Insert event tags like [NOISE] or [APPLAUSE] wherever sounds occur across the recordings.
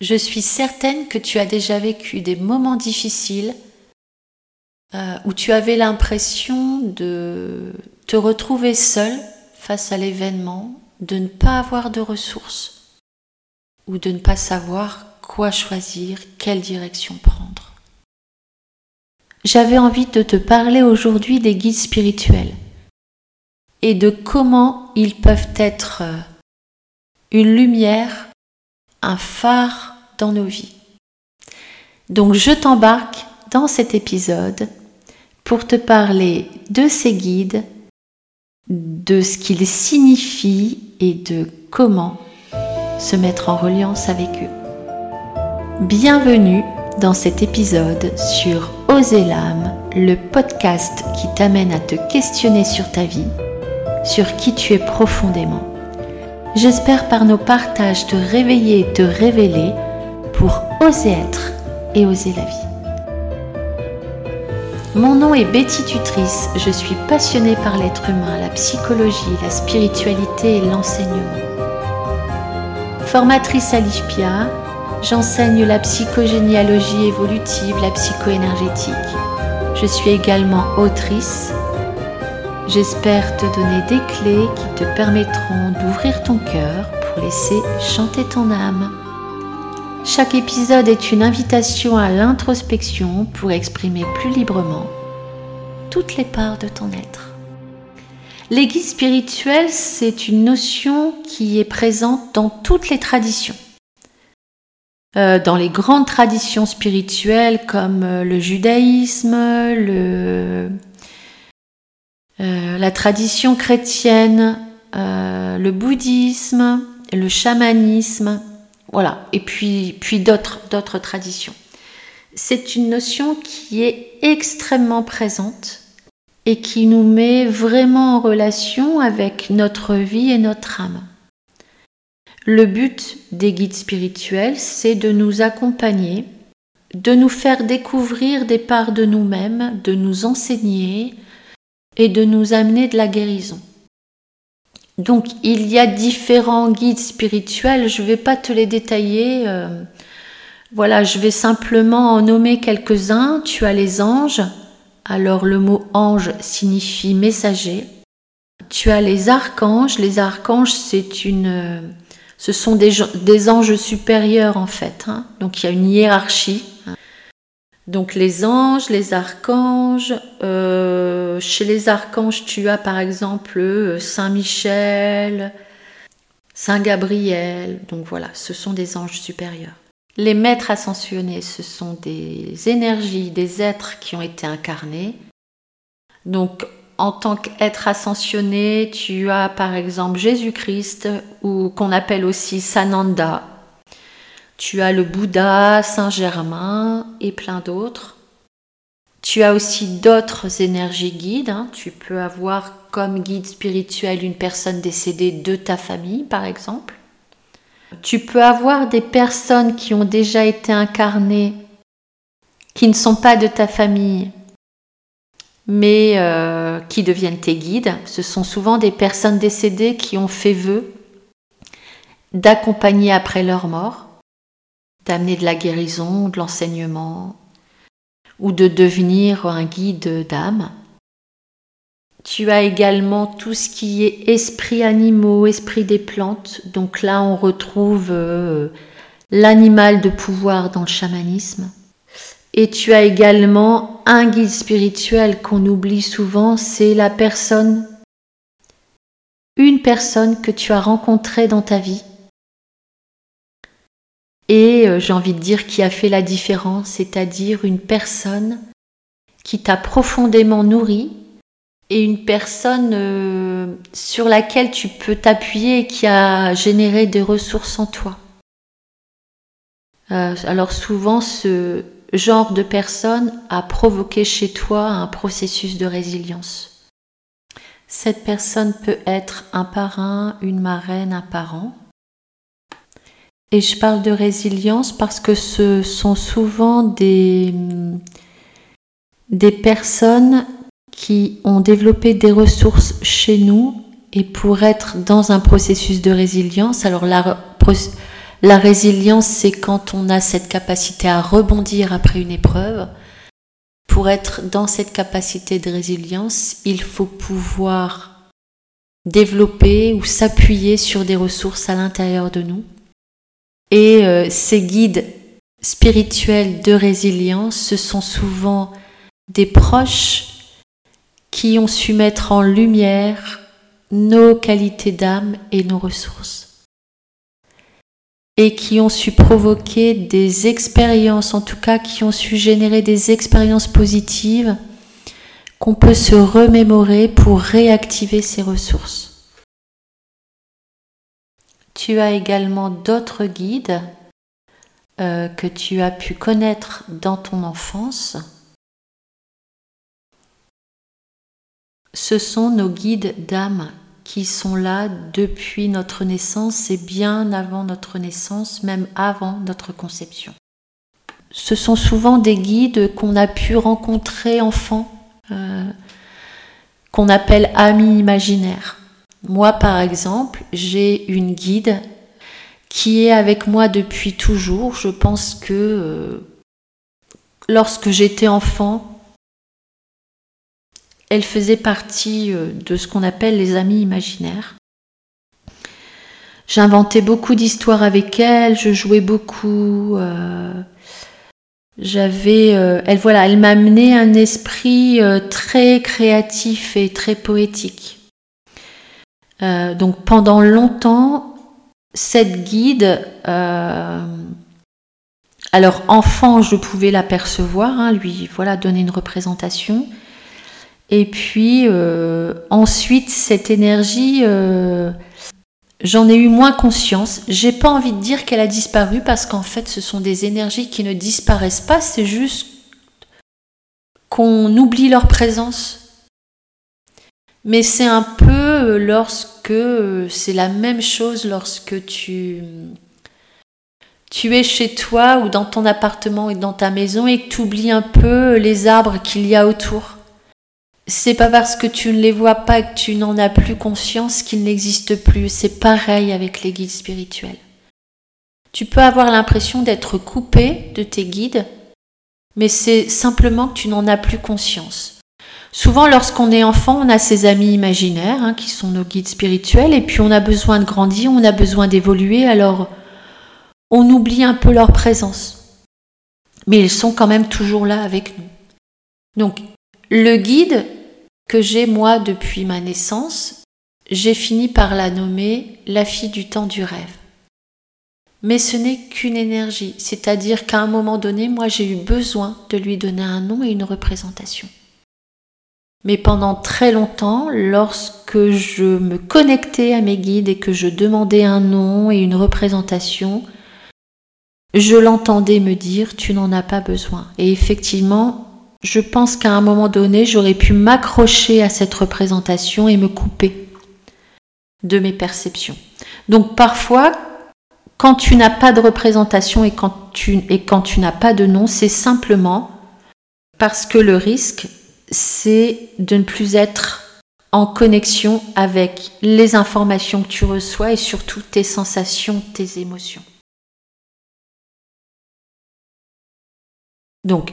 Je suis certaine que tu as déjà vécu des moments difficiles euh, où tu avais l'impression de te retrouver seul face à l'événement, de ne pas avoir de ressources ou de ne pas savoir quoi choisir, quelle direction prendre. J'avais envie de te parler aujourd'hui des guides spirituels et de comment ils peuvent être euh, une lumière, un phare dans nos vies. Donc je t'embarque dans cet épisode pour te parler de ces guides, de ce qu'ils signifient et de comment se mettre en reliance avec eux. Bienvenue dans cet épisode sur Oser l'âme, le podcast qui t'amène à te questionner sur ta vie, sur qui tu es profondément. J'espère par nos partages te réveiller et te révéler pour oser être et oser la vie. Mon nom est Betty Tutrice, je suis passionnée par l'être humain, la psychologie, la spiritualité et l'enseignement. Formatrice à l'IFPIA, j'enseigne la psychogénéalogie évolutive, la psychoénergétique. Je suis également autrice. J'espère te donner des clés qui te permettront d'ouvrir ton cœur pour laisser chanter ton âme. Chaque épisode est une invitation à l'introspection pour exprimer plus librement toutes les parts de ton être. Les guides spirituels, c'est une notion qui est présente dans toutes les traditions. Euh, dans les grandes traditions spirituelles comme euh, le judaïsme, euh, la tradition chrétienne, le bouddhisme, le chamanisme, voilà, et puis, puis d'autres, d'autres traditions. C'est une notion qui est extrêmement présente et qui nous met vraiment en relation avec notre vie et notre âme. Le but des guides spirituels, c'est de nous accompagner, de nous faire découvrir des parts de nous-mêmes, de nous enseigner et de nous amener de la guérison. Donc il y a différents guides spirituels, je ne vais pas te les détailler. Euh, voilà, je vais simplement en nommer quelques-uns. Tu as les anges. Alors le mot ange signifie messager. Tu as les archanges. Les archanges, c'est une, euh, ce sont des, anges supérieurs en fait. Hein. Donc il y a une hiérarchie. Donc les anges, les archanges, euh, chez les archanges tu as par exemple euh, Saint Michel, Saint Gabriel, donc voilà, ce sont des anges supérieurs. Les maîtres ascensionnés, ce sont des énergies, des êtres qui ont été incarnés. Donc en tant qu'être ascensionné, tu as par exemple Jésus-Christ, ou qu'on appelle aussi Sananda, tu as le Bouddha, Saint-Germain et plein d'autres. Tu as aussi d'autres énergies guides. Hein. Tu peux avoir comme guide spirituel une personne décédée de ta famille, par exemple. Tu peux avoir des personnes qui ont déjà été incarnées, qui ne sont pas de ta famille, mais euh, qui deviennent tes guides. Ce sont souvent des personnes décédées qui ont fait vœu d'accompagner après leur mort d'amener de la guérison, de l'enseignement, ou de devenir un guide d'âme. Tu as également tout ce qui est esprit animaux, esprit des plantes. Donc là, on retrouve euh, l'animal de pouvoir dans le chamanisme. Et tu as également un guide spirituel qu'on oublie souvent, c'est la personne, une personne que tu as rencontrée dans ta vie et euh, j'ai envie de dire qui a fait la différence, c'est-à-dire une personne qui t'a profondément nourri et une personne euh, sur laquelle tu peux t'appuyer et qui a généré des ressources en toi. Euh, alors souvent, ce genre de personne a provoqué chez toi un processus de résilience. Cette personne peut être un parrain, une marraine, un parent. Et je parle de résilience parce que ce sont souvent des, des personnes qui ont développé des ressources chez nous et pour être dans un processus de résilience, alors la, La résilience, c'est quand on a cette capacité à rebondir après une épreuve. Pour être dans cette capacité de résilience, il faut pouvoir développer ou s'appuyer sur des ressources à l'intérieur de nous. Et euh, ces guides spirituels de résilience, ce sont souvent des proches qui ont su mettre en lumière nos qualités d'âme et nos ressources. Et qui ont su provoquer des expériences, en tout cas qui ont su générer des expériences positives qu'on peut se remémorer pour réactiver ces ressources. Tu as également d'autres guides euh, que tu as pu connaître dans ton enfance ce sont nos guides d'âme qui sont là depuis notre naissance et bien avant notre naissance, même avant notre conception. Ce sont souvent des guides qu'on a pu rencontrer enfant, euh, qu'on appelle amis imaginaires. Moi, par exemple, j'ai une guide qui est avec moi depuis toujours. Je pense que euh, lorsque j'étais enfant, elle faisait partie euh, de ce qu'on appelle les amis imaginaires. J'inventais beaucoup d'histoires avec elle, je jouais beaucoup. Euh, j'avais, elle voilà, elle m'a amené un esprit très créatif et très poétique. Donc pendant longtemps, cette guide, alors enfant, je pouvais l'apercevoir, hein, lui voilà donner une représentation. Et puis euh, ensuite, cette énergie, euh, j'en ai eu moins conscience. J'ai pas envie de dire qu'elle a disparu parce qu'en fait, ce sont des énergies qui ne disparaissent pas. C'est juste qu'on oublie leur présence. Mais c'est un peu lorsque c'est la même chose lorsque tu tu es chez toi ou dans ton appartement et dans ta maison et que tu oublies un peu les arbres qu'il y a autour c'est pas parce que tu ne les vois pas que tu n'en as plus conscience qu'ils n'existent plus. C'est pareil avec les guides spirituels. Tu peux avoir l'impression d'être coupé de tes guides, mais c'est simplement que tu n'en as plus conscience. Souvent, lorsqu'on est enfant, on a ses amis imaginaires, hein, qui sont nos guides spirituels, et puis on a besoin de grandir, on a besoin d'évoluer, alors on oublie un peu leur présence. Mais ils sont quand même toujours là avec nous. Donc, le guide, que j'ai moi depuis ma naissance, j'ai fini par la nommer la fille du temps du rêve. Mais ce n'est qu'une énergie, c'est-à-dire qu'à un moment donné, moi j'ai eu besoin de lui donner un nom et une représentation. Mais pendant très longtemps, lorsque je me connectais à mes guides et que je demandais un nom et une représentation, je l'entendais me dire tu n'en as pas besoin. Et effectivement, je pense qu'à un moment donné, j'aurais pu m'accrocher à cette représentation et me couper de mes perceptions. Donc parfois, quand tu n'as pas de représentation et quand tu, tu n'as pas de nom, c'est simplement parce que le risque, c'est de ne plus être en connexion avec les informations que tu reçois et surtout tes sensations, tes émotions. Donc,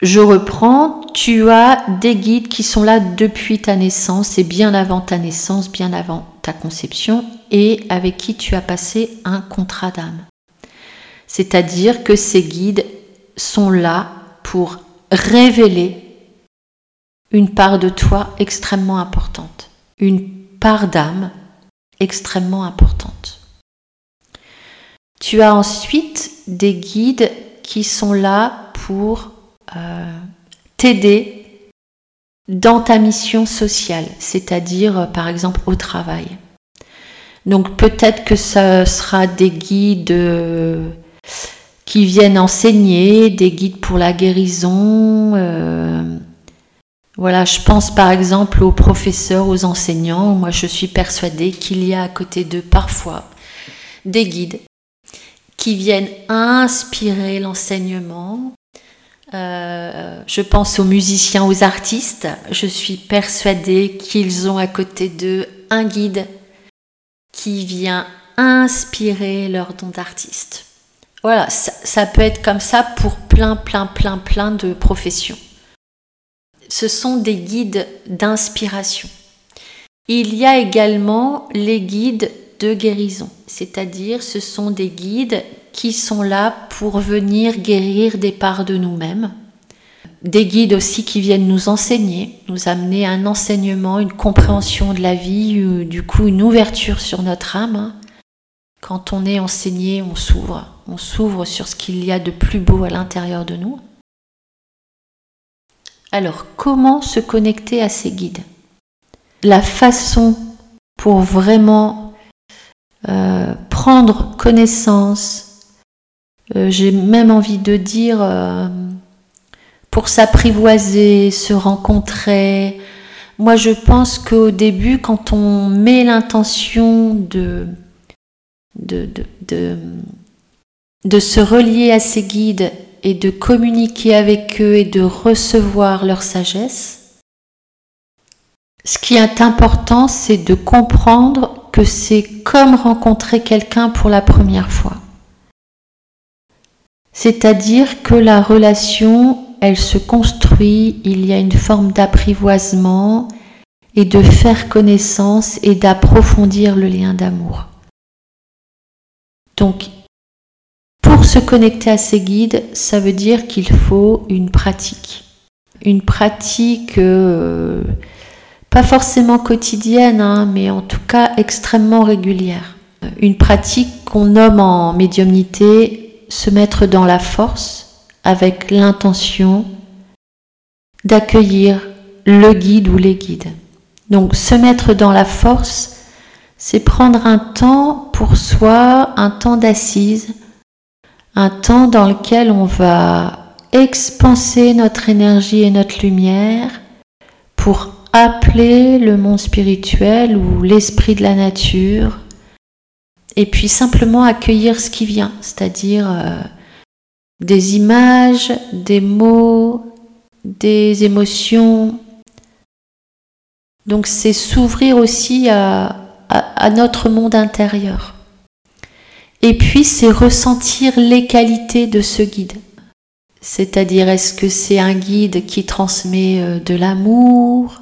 je reprends, tu as des guides qui sont là depuis ta naissance et bien avant ta naissance, bien avant ta conception et avec qui tu as passé un contrat d'âme. C'est-à-dire que ces guides sont là pour révéler une part de toi extrêmement importante, une part d'âme extrêmement importante. Tu as ensuite des guides qui sont là pour euh, t'aider dans ta mission sociale, c'est-à-dire euh, par exemple au travail. Donc peut-être que ce sera des guides euh, qui viennent enseigner, des guides pour la guérison. Voilà, je pense par exemple aux professeurs, aux enseignants. Moi, je suis persuadée qu'il y a à côté d'eux parfois des guides qui viennent inspirer l'enseignement, euh, je pense aux musiciens, aux artistes. Je suis persuadée qu'ils ont à côté d'eux un guide qui vient inspirer leur don d'artiste. Voilà, ça, peut être comme ça pour plein, plein, plein, plein de professions. Ce sont des guides d'inspiration. Il y a également les guides de guérison, c'est-à-dire ce sont des guides qui sont là pour venir guérir des parts de nous-mêmes. Des guides aussi qui viennent nous enseigner, nous amener un enseignement, une compréhension de la vie, du coup une ouverture sur notre âme. Quand on est enseigné, on s'ouvre, on s'ouvre sur ce qu'il y a de plus beau à l'intérieur de nous. Alors, comment se connecter à ces guides? La façon pour vraiment euh, prendre connaissance, euh, j'ai même envie de dire, euh, pour s'apprivoiser, se rencontrer. Moi, je pense qu'au début, quand on met l'intention de se relier à ces guides et de communiquer avec eux et de recevoir leur sagesse, ce qui est important, c'est de comprendre que c'est comme rencontrer quelqu'un pour la première fois. C'est-à-dire que la relation, elle se construit, il y a une forme d'apprivoisement et de faire connaissance et d'approfondir le lien d'amour. Donc, se connecter à ces guides, ça veut dire qu'il faut une pratique. Une pratique euh, pas forcément quotidienne, hein, mais en tout cas extrêmement régulière. Une pratique qu'on nomme en médiumnité se mettre dans la force avec l'intention d'accueillir le guide ou les guides. Donc se mettre dans la force, c'est prendre un temps pour soi, un temps d'assise, un temps dans lequel on va expanser notre énergie et notre lumière pour appeler le monde spirituel ou l'esprit de la nature et puis simplement accueillir ce qui vient, c'est-à-dire euh, des images, des mots, des émotions. Donc c'est s'ouvrir aussi à, à, notre monde intérieur. Et puis, c'est ressentir les qualités de ce guide. C'est-à-dire, est-ce que c'est un guide qui transmet euh, de l'amour,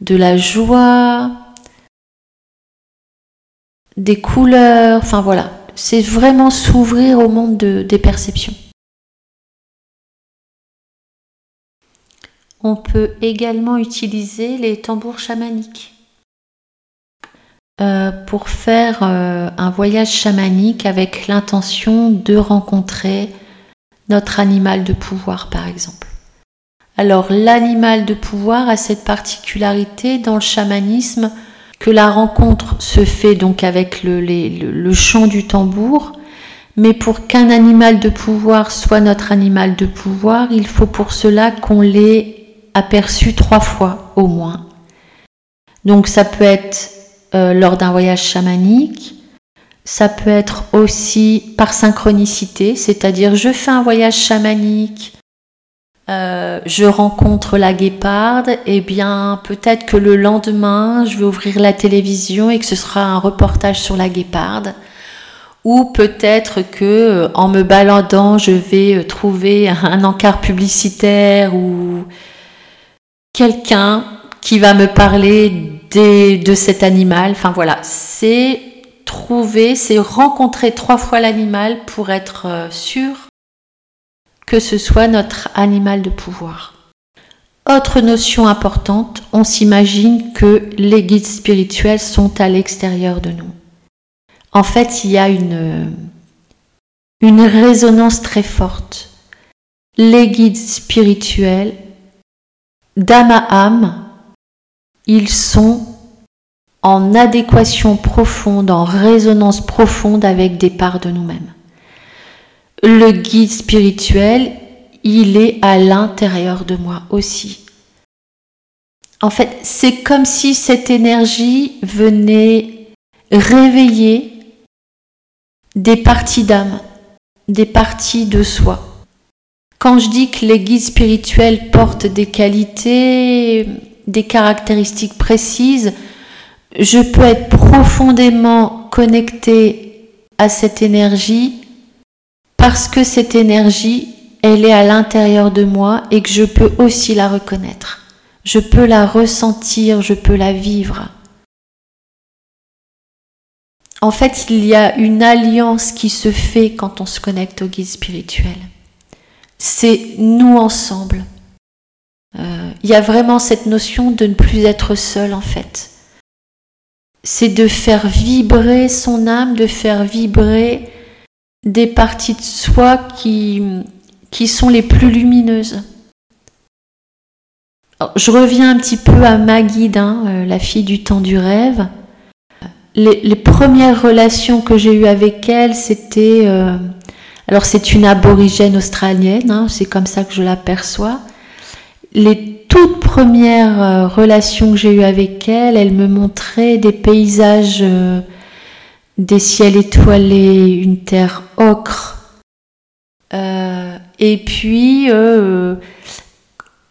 de la joie, des couleurs, enfin voilà. C'est vraiment s'ouvrir au monde des perceptions. On peut également utiliser les tambours chamaniques. Euh, pour faire euh, un voyage chamanique avec l'intention de rencontrer notre animal de pouvoir, par exemple. Alors l'animal de pouvoir a cette particularité dans le chamanisme que la rencontre se fait donc avec le, le chant du tambour, mais pour qu'un animal de pouvoir soit notre animal de pouvoir, il faut pour cela qu'on l'ait aperçu trois fois au moins. Donc ça peut être euh, lors d'un voyage chamanique. Ça peut être aussi par synchronicité, c'est-à-dire je fais un voyage chamanique, euh, je rencontre la guéparde, et eh bien peut-être que le lendemain, je vais ouvrir la télévision et que ce sera un reportage sur la guéparde. Ou peut-être que euh, en me baladant, je vais trouver un encart publicitaire ou quelqu'un qui va me parler de cet animal. Enfin voilà, c'est trouver, c'est rencontrer trois fois l'animal pour être euh, sûr que ce soit notre animal de pouvoir. Autre notion importante, on s'imagine que les guides spirituels sont à l'extérieur de nous. En fait, il y a une, une résonance très forte. Les guides spirituels, d'âme à âme, ils sont en adéquation profonde, en résonance profonde avec des parts de nous-mêmes. Le guide spirituel, il est à l'intérieur de moi aussi. En fait, c'est comme si cette énergie venait réveiller des parties d'âme, des parties de soi. Quand je dis que les guides spirituels portent des qualités, des caractéristiques précises, je peux être profondément connecter à cette énergie parce que cette énergie, elle est à l'intérieur de moi et que je peux aussi la reconnaître. Je peux la ressentir, je peux la vivre. En fait, il y a une alliance qui se fait quand on se connecte au guide spirituel. C'est nous ensemble. Euh, il y a vraiment cette notion de ne plus être seul en fait. C'est de faire vibrer son âme, de faire vibrer des parties de soi qui, sont les plus lumineuses. je reviens un petit peu à ma guide, hein, euh, la fille du temps du rêve. Les, premières relations que j'ai eues avec elle, c'était... Euh, alors c'est une aborigène australienne, hein, c'est comme ça que je l'aperçois. Les toutes premières euh, relations que j'ai eues avec elle, elle me montrait des paysages des ciels étoilés, une terre ocre. Euh, et puis, euh,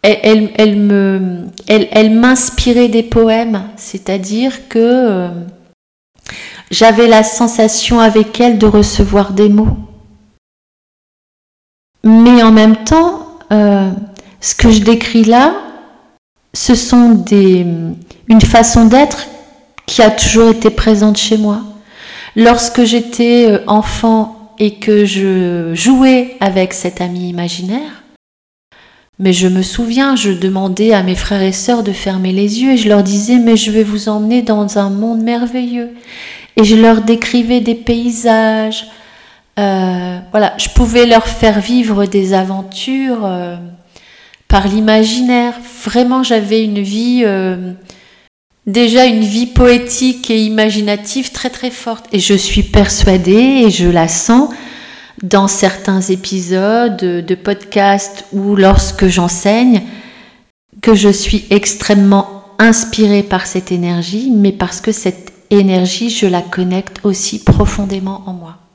elle, elle, me, elle, elle m'inspirait des poèmes, c'est-à-dire que euh, j'avais la sensation avec elle de recevoir des mots. Mais en même temps, ce que je décris là, ce sont des, une façon d'être qui a toujours été présente chez moi. Lorsque j'étais euh, enfant et que je jouais avec cet ami imaginaire, mais je me souviens, je demandais à mes frères et sœurs de fermer les yeux et je leur disais mais je vais vous emmener dans un monde merveilleux. Et je leur décrivais des paysages. Euh, voilà, je pouvais leur faire vivre des aventures euh, par l'imaginaire. Vraiment, j'avais une vie déjà une vie poétique et imaginative très très forte. Et je suis persuadée, et je la sens dans certains épisodes de podcast ou lorsque j'enseigne, que je suis extrêmement inspirée par cette énergie, mais parce que cette énergie, je la connecte aussi profondément en moi.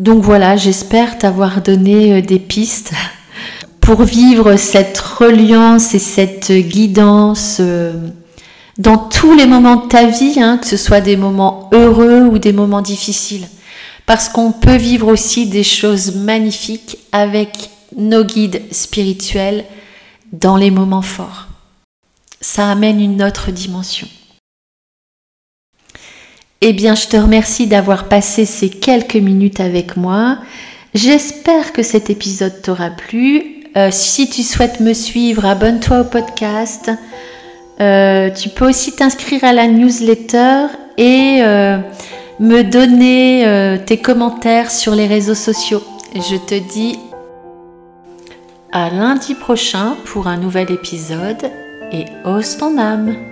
Donc voilà, j'espère t'avoir donné euh, des pistes [LAUGHS] pour vivre cette reliance et cette guidance euh, dans tous les moments de ta vie, hein, que ce soit des moments heureux ou des moments difficiles. Parce qu'on peut vivre aussi des choses magnifiques avec nos guides spirituels dans les moments forts. Ça amène une autre dimension. Eh bien, je te remercie d'avoir passé ces quelques minutes avec moi. J'espère que cet épisode t'aura plu. Euh, si tu souhaites me suivre, abonne-toi au podcast. Euh, tu peux aussi t'inscrire à la newsletter et euh, me donner tes commentaires sur les réseaux sociaux. Je te dis à lundi prochain pour un nouvel épisode et ose ton âme.